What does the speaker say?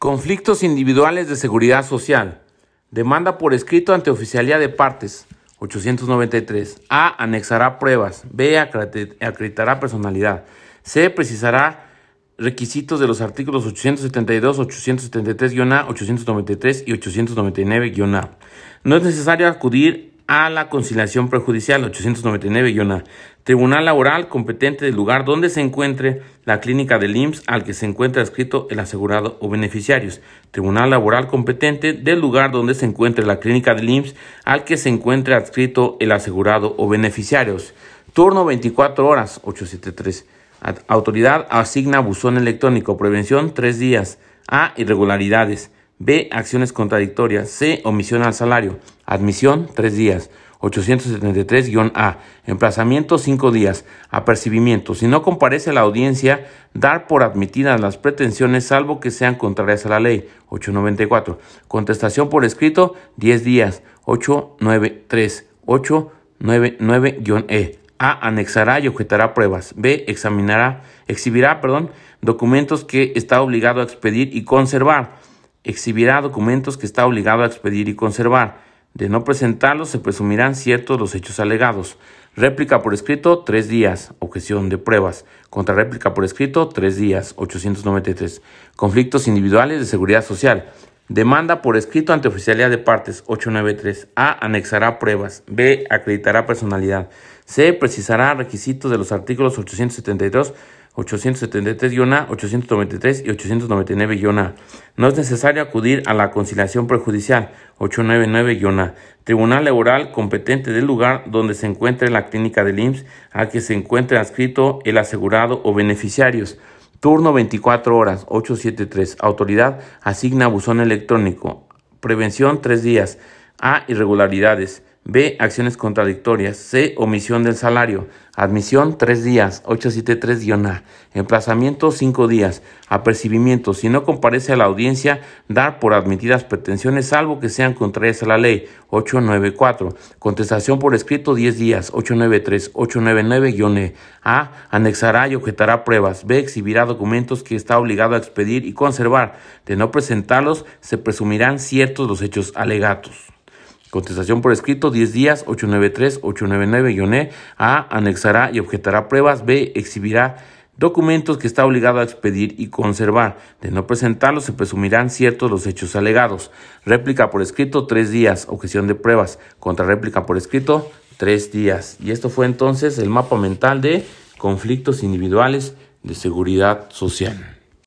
Conflictos individuales de seguridad social. Demanda por escrito ante oficialía de partes. 893. A. Anexará pruebas. B. Acreditará personalidad. C. Precisará requisitos de los artículos 872, 873-A, 893 y 899-A. No es necesario acudir a la conciliación prejudicial 899-A. Tribunal laboral competente del lugar donde se encuentre la clínica del IMSS al que se encuentre adscrito el asegurado o beneficiarios. Tribunal laboral competente del lugar donde se encuentre la clínica del IMSS al que se encuentre adscrito el asegurado o beneficiarios. Turno 24 horas 873. Autoridad asigna buzón electrónico. Prevención 3 días. A. Irregularidades. B. Acciones contradictorias. C. Omisión al salario. Admisión, 3 días. 873-A. Emplazamiento, 5 días. Apercibimiento. Si no comparece la audiencia, dar por admitidas las pretensiones salvo que sean contrarias a la ley. 894. Contestación por escrito, 10 días. 893. 899-E. A. Anexará y objetará pruebas. B. Examinará, exhibirá, perdón, documentos que está obligado a expedir y conservar exhibirá documentos que está obligado a expedir y conservar. De no presentarlos se presumirán ciertos los hechos alegados. Réplica por escrito, tres días. Objeción de pruebas. Contrarréplica por escrito, tres días. 893. Conflictos individuales de seguridad social. Demanda por escrito ante oficialidad de partes 893. A. Anexará pruebas. B. Acreditará personalidad. C. Precisará requisitos de los artículos 872 873-A, 893 y 899-A. No es necesario acudir a la conciliación prejudicial 899-A. Tribunal laboral competente del lugar donde se encuentre la clínica del IMSS a que se encuentre adscrito el asegurado o beneficiarios. Turno 24 horas 873. Autoridad asigna buzón electrónico. Prevención 3 días. A. Irregularidades. B. Acciones contradictorias. C. Omisión del salario. Admisión 3 días. 873-A. Emplazamiento 5 días. Apercibimiento. Si no comparece a la audiencia, dar por admitidas pretensiones salvo que sean contrarias a la ley. 894. Contestación por escrito 10 días. 893. 899-E. A. Anexará y objetará pruebas. B. Exhibirá documentos que está obligado a expedir y conservar. De no presentarlos, se presumirán ciertos los hechos alegatos. Contestación por escrito, 10 días, 893-899-E. A. Anexará y objetará pruebas. B. Exhibirá documentos que está obligado a expedir y conservar. De no presentarlos, se presumirán ciertos los hechos alegados. Réplica por escrito, 3 días. Objeción de pruebas. Contrarréplica por escrito, 3 días. Y esto fue entonces el mapa mental de conflictos individuales de seguridad social.